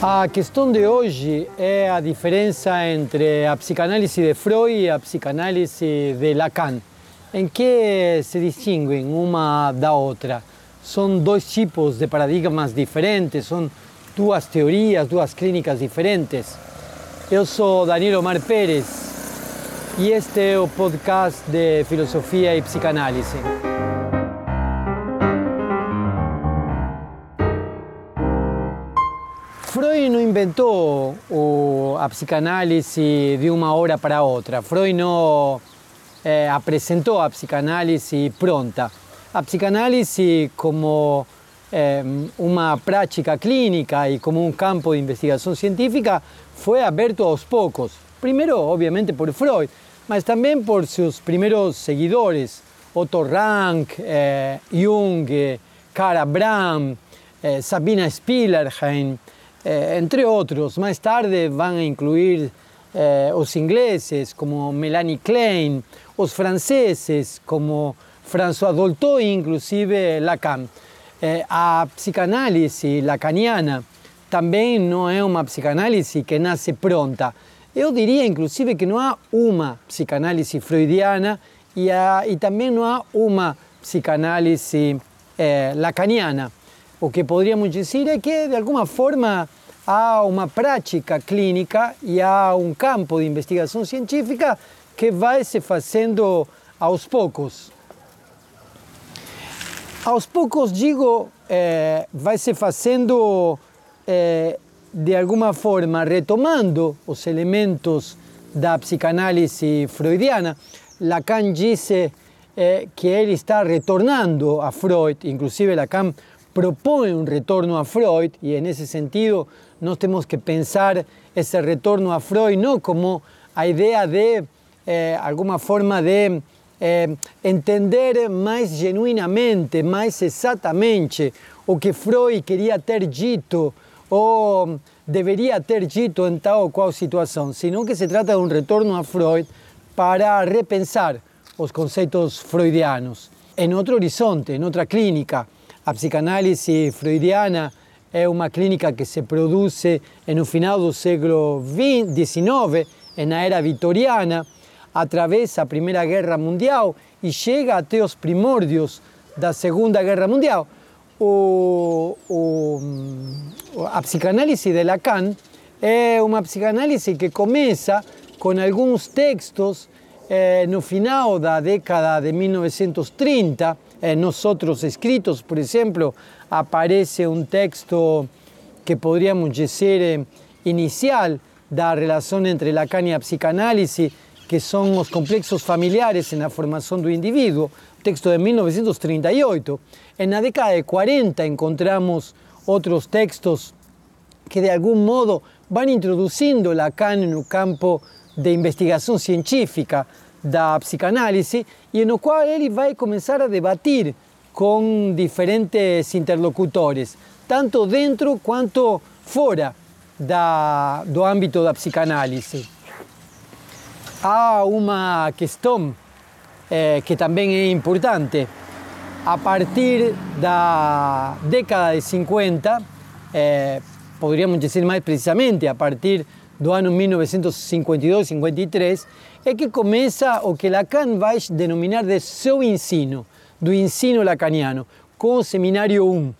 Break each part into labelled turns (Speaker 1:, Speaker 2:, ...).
Speaker 1: A questão de hoje é a diferença entre a psicanálise de Freud e a psicanálise de Lacan. Em que se distinguem uma da outra? São dois tipos de paradigmas diferentes, são duas teorias, duas clínicas diferentes. Eu sou Daniel Omar Pérez e este é o podcast de Filosofia e Psicanálise. No inventou o, a psicanálise de uma hora para outra. Freud não eh, apresentou a psicanálise pronta. A psicanálise como eh, uma prática clínica e como um campo de investigação científica foi aberto aos poucos. Primeiro, obviamente, por Freud, mas também por seus primeiros seguidores, Otto Rank, eh, Jung, Cara Bram, eh, Sabina Spielerheim, eh, entre outros. Mais tarde vão a incluir eh, os ingleses, como Melanie Klein, os franceses, como François Dolto e inclusive Lacan. Eh, a psicanálise lacaniana também não é uma psicanálise que nasce pronta. Eu diria, inclusive, que não há uma psicanálise freudiana e, há, e também não há uma psicanálise eh, lacaniana. O que poderíamos dizer é que, de alguma forma, há uma prática clínica e há um campo de investigação científica que vai se fazendo aos poucos. Aos poucos, digo, eh, vai se fazendo eh, de alguma forma retomando os elementos da psicanálise freudiana. Lacan disse eh, que ele está retornando a Freud, inclusive Lacan propõe um retorno a Freud e nesse sentido nós temos que pensar esse retorno a Freud não como a ideia de eh, alguma forma de eh, entender mais genuinamente, mais exatamente o que Freud queria ter dito ou deveria ter dito em tal ou qual situação, senão que se trata de um retorno a Freud para repensar os conceitos freudianos em outro horizonte, em outra clínica. A psicanálise freudiana é uma clínica que se produce no final do século XIX, na era vitoriana, atravessa a Primeira Guerra Mundial e chega até os primórdios da Segunda Guerra Mundial. O, o, a de Lacan é uma psicanálise que começa com alguns textos eh, no final da década de 1930, eh, nos outros escritos, por exemplo, aparece um texto que poderíamos dizer eh, inicial da relação entre Lacan e a psicanálise, que são os complexos familiares na formação do indivíduo, texto de 1938. Na década de 40 encontramos outros textos que de algum modo vão introduzindo Lacan no campo de investigação científica da psicanálise e no qual ele vai começar a debatir com diferentes interlocutores, tanto dentro quanto fora da, do âmbito da psicanálise. Há uma questão eh, que também é importante. A partir da década de 50, eh, poderíamos dizer mais precisamente, a partir do ano 1952-53, é que começa o que Lacan vai denominar de seu ensino, do ensino lacaniano, com o Seminário 1.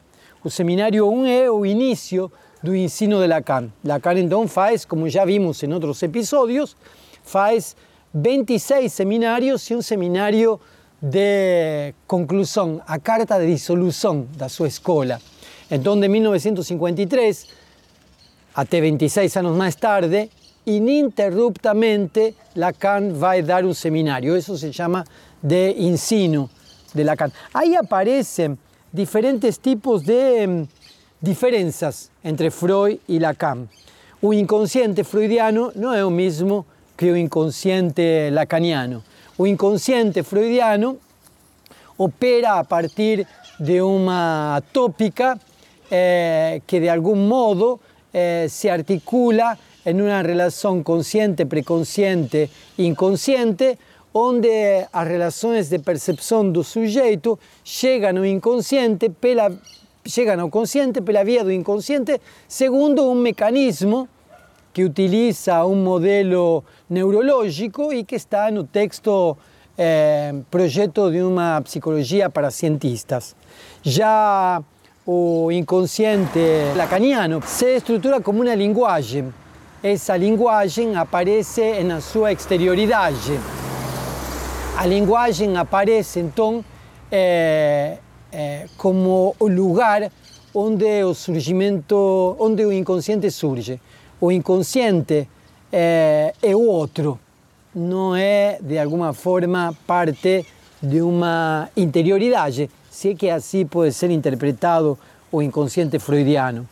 Speaker 1: O Seminário 1 é o início do ensino de Lacan. Lacan então faz, como já vimos em outros episódios, faz 26 seminários e um seminário de conclusão, a carta de dissolução da sua escola. Então, de 1953 até 26 anos mais tarde, ininterruptamente Lacan vai dar um seminário. Isso se chama de ensino de Lacan. Aí aparecem diferentes tipos de diferenças entre Freud e Lacan. O inconsciente freudiano não é o mesmo que o inconsciente lacaniano. O inconsciente freudiano opera a partir de uma tópica eh, que de algum modo eh, se articula em uma relação consciente, preconsciente, inconsciente, onde as relações de percepção do sujeito chegam ao inconsciente pela chegam ao consciente pela via do inconsciente, segundo um mecanismo que utiliza um modelo neurológico e que está no texto eh, projeto de uma psicologia para cientistas. Já o inconsciente lacaniano se estrutura como uma linguagem. Essa linguagem aparece na sua exterioridade. A linguagem aparece então é, é, como o lugar onde o surgimento, onde o inconsciente surge. O inconsciente é, é o outro, não é de alguma forma parte de uma interioridade, se é que assim pode ser interpretado o inconsciente freudiano.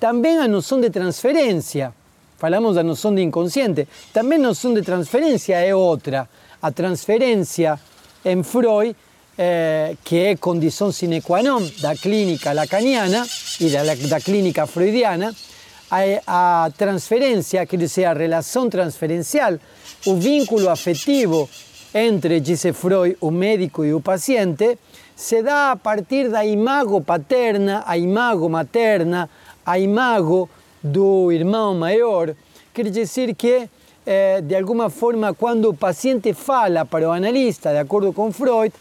Speaker 1: Também a noção de transferência, falamos da noção de inconsciente, também a noção de transferência é outra. A transferência em Freud eh, que é condição sine qua non da clínica lacaniana e da, da clínica freudiana, a, a transferência, quer dizer, a relação transferencial, o vínculo afetivo entre, disse Freud, o médico e o paciente, se dá a partir da imago paterna, a imago materna, a imago do irmão maior. Quer dizer que, eh, de alguma forma, quando o paciente fala para o analista, de acordo com Freud,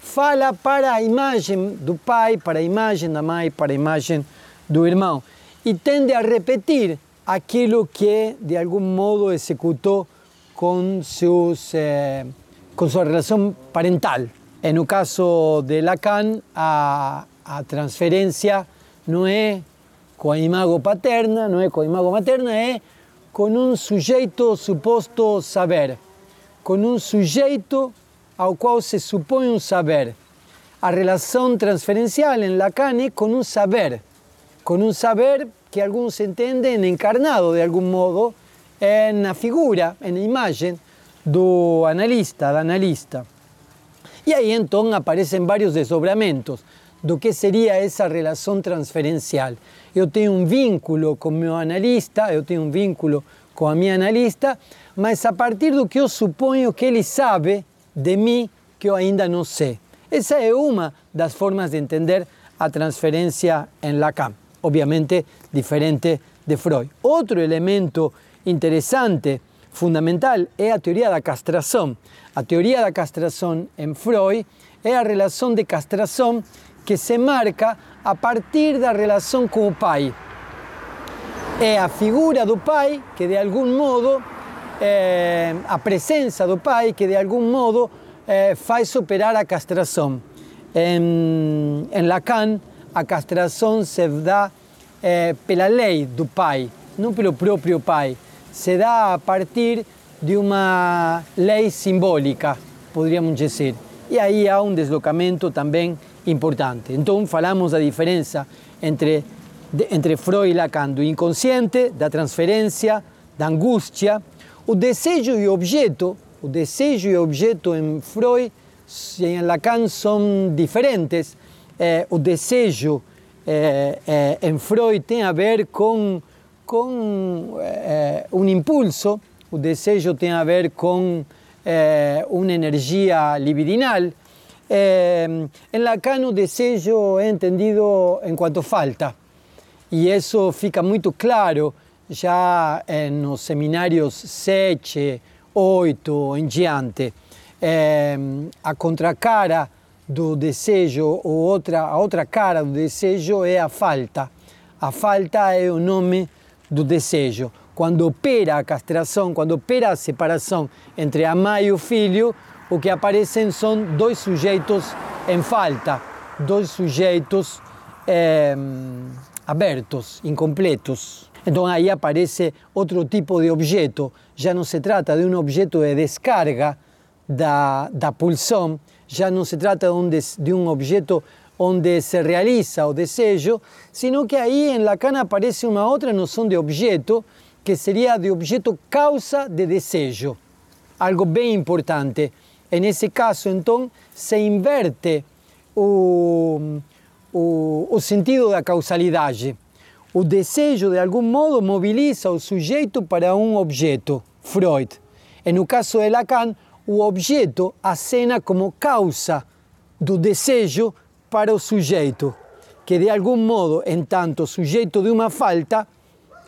Speaker 1: fala para a imagem do pai, para a imagem da mãe, para a imagem do irmão. E tende a repetir aquilo que de algum modo executou com, seus, eh, com sua relação parental. E no caso de Lacan, a, a transferência não é com a imago paterna, não é com a imago materna, é com um sujeito suposto saber, com um sujeito ao qual se supõe um saber. A relação transferencial em Lacan é com um saber, com um saber que alguns entendem encarnado de algum modo na figura, na imagem do analista, analista. E aí então aparecem vários desdobramentos do que seria essa relação transferencial. Eu tenho um vínculo com meu analista, eu tenho um vínculo com a minha analista, mas a partir do que eu suponho que ele sabe de mim que eu ainda não sei. Essa é uma das formas de entender a transferência em Lacan, obviamente diferente de Freud. Outro elemento interessante, fundamental, é a teoria da castração. A teoria da castração em Freud é a relação de castração que se marca a partir da relação com o pai. É a figura do pai que, de algum modo, eh, a presença do pai que de algum modo eh, faz operar a castração. Em, em Lacan, a castração se dá eh, pela lei do pai, não pelo próprio pai. Se dá a partir de uma lei simbólica, poderíamos dizer. E aí há um deslocamento também importante. Então falamos da diferença entre, entre Freud e Lacan, do inconsciente, da transferência, da angústia, o desejo e o objeto, o desejo e o objeto em Freud e em Lacan são diferentes. É, o desejo é, é, em Freud tem a ver com, com um impulso, o desejo tem a ver com uma energia libidinal. Em Lacan o desejo é entendido enquanto falta. E isso fica muito claro já nos seminários 7, 8 em diante, é, a contracara do desejo ou outra, a outra cara do desejo é a falta. A falta é o nome do desejo. Quando opera a castração, quando opera a separação entre a mãe e o filho, o que aparecem são dois sujeitos em falta, dois sujeitos é, abertos, incompletos. Então aí aparece outro tipo de objeto. Já não se trata de um objeto de descarga da, da pulsão, já se trata de um objeto onde se realiza o desejo, sino que aí em Lacan aparece uma outra noção de objeto, que seria de objeto causa de desejo. Algo bem importante. Nesse caso, então, se inverte o, o, o sentido da causalidade. O desejo, de algum modo, mobiliza o sujeito para um objeto, Freud. E no caso de Lacan, o objeto acena como causa do desejo para o sujeito. que de algún modo, en tanto sujeto de una falta,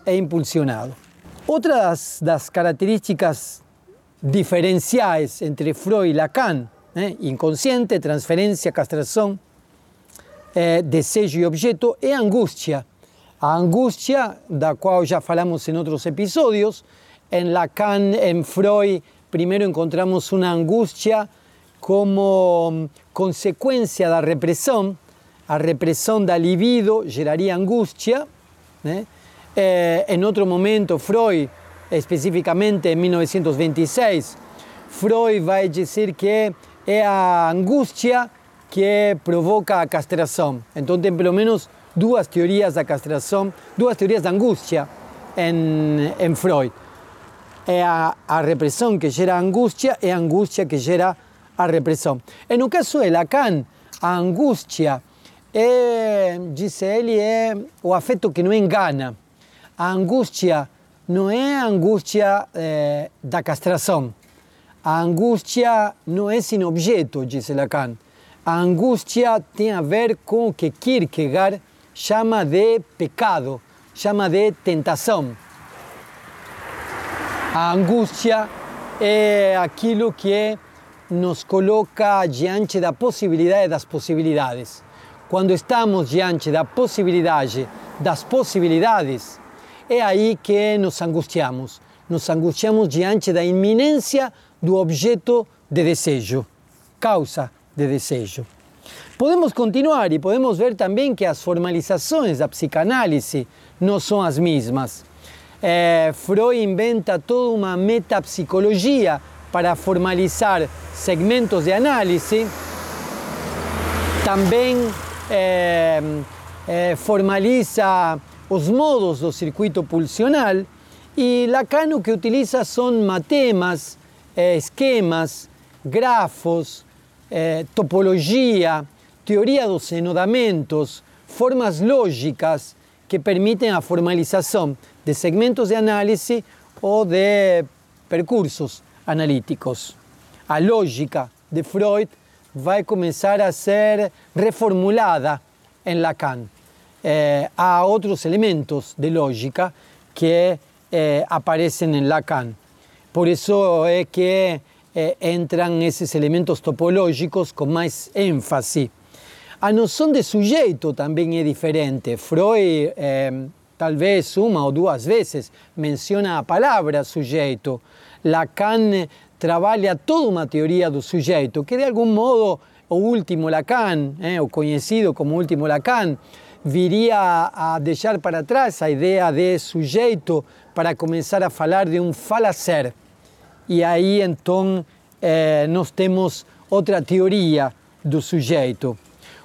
Speaker 1: es impulsionado. Otras das características diferenciales entre Freud y Lacan, eh, inconsciente, transferencia, castración, eh, y objeto, es angustia. A angustia, da cual ya falamos en otros episodios, en Lacan, en Freud, primero encontramos una angustia como mm, consecuencia de la represión, a represión da libido geraría angustia. ¿eh? Eh, en otro momento, Freud, específicamente en 1926, Freud va a decir que es la angustia que provoca a castración. Entonces, por lo menos dos teorías de castración, dos teorías de angustia en, en Freud. Es a, a represión que gera angustia y angustia que gera a represión. En el caso de Lacan, a angustia é, dice ele, é o afeto que não engana. A angústia não é a angústia é, da castração. A angústia não é sem objeto, diz Lacan. A angústia tem a ver com o que Kierkegaard chama de pecado, chama de tentação. A angústia é aquilo que nos coloca diante da possibilidade das possibilidades. Quando estamos diante da possibilidade das possibilidades, é aí que nos angustiamos. Nos angustiamos diante da iminência do objeto de desejo, causa de desejo. Podemos continuar e podemos ver também que as formalizações da psicanálise não são as mesmas. É, Freud inventa toda uma metapsicologia para formalizar segmentos de análise. Também é, é, formaliza os modos do circuito pulsional e Lacan o que utiliza são matemas, é, esquemas, grafos, é, topologia, teoria dos enodamentos, formas lógicas que permitem a formalização de segmentos de análise ou de percursos analíticos. A lógica de Freud vai começar a ser reformulada em Lacan. Eh, há outros elementos de lógica que eh, aparecem em Lacan. Por isso é que eh, entram esses elementos topológicos com mais ênfase. A noção de sujeito também é diferente. Freud, talvez uma ou duas vezes, menciona a palavra sujeito. Lacan trabalha toda uma teoria do sujeito, que de algum modo o último Lacan, eh, o conhecido como último Lacan, viria a deixar para trás a ideia de sujeito para começar a falar de um falacer. E aí então eh, nós temos outra teoria do sujeito.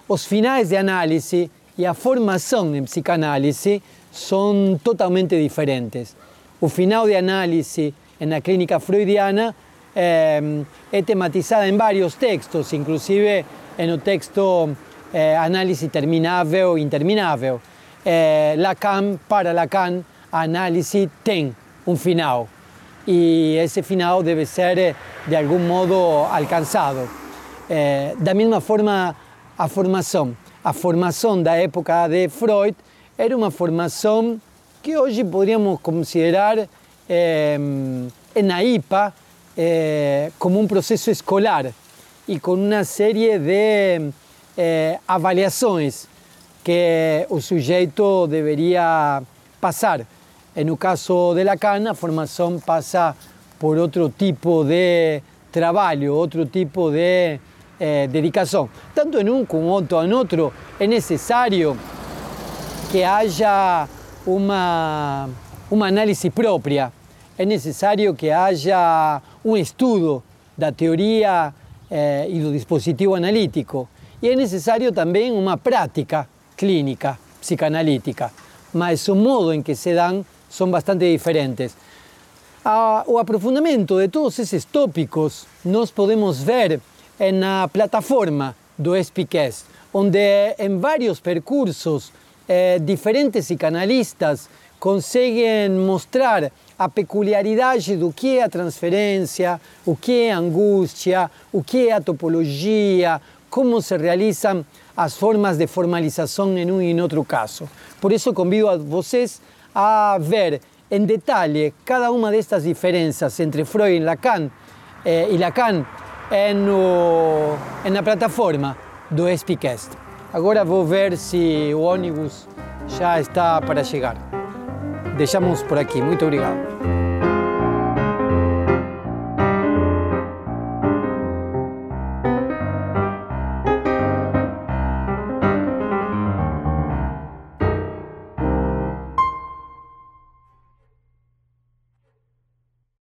Speaker 1: Os finais de análise e a formação em psicanálise são totalmente diferentes. O final de análise na clínica freudiana eh, es tematizada en varios textos, inclusive el texto eh, Análisis Terminable o Interminable. Eh, Lacan, para Lacan, análisis tem un final y ese final debe ser eh, de algún modo alcanzado. Eh, da misma forma, a formación. A formación da época de Freud era una formación que hoy podríamos considerar eh, en la IPA eh, como un proceso escolar y con una serie de eh, avaliaciones que el sujeto debería pasar. En el caso de Lacan, la formación pasa por otro tipo de trabajo, otro tipo de eh, dedicación. Tanto en un como en otro es necesario que haya una, un análisis propia é necessário que haja um estudo da teoria eh, e do dispositivo analítico. E é necessário também uma prática clínica, psicanalítica. Mas o modo em que se dão são bastante diferentes. O aprofundamento de todos esses tópicos nós podemos ver na plataforma do Espiquest, onde em vários percursos eh, diferentes psicanalistas conseguem mostrar a peculiaridade do que é a transferência, o que é a angústia, o que é a topologia, como se realizam as formas de formalização em um e em outro caso. Por isso convido a vocês a ver em detalhe cada uma destas diferenças entre Freud e Lacan, eh, e Lacan em, no, na plataforma do Espicast. Agora vou ver se o ônibus já está para chegar. Deixamos por aqui. Muito obrigado.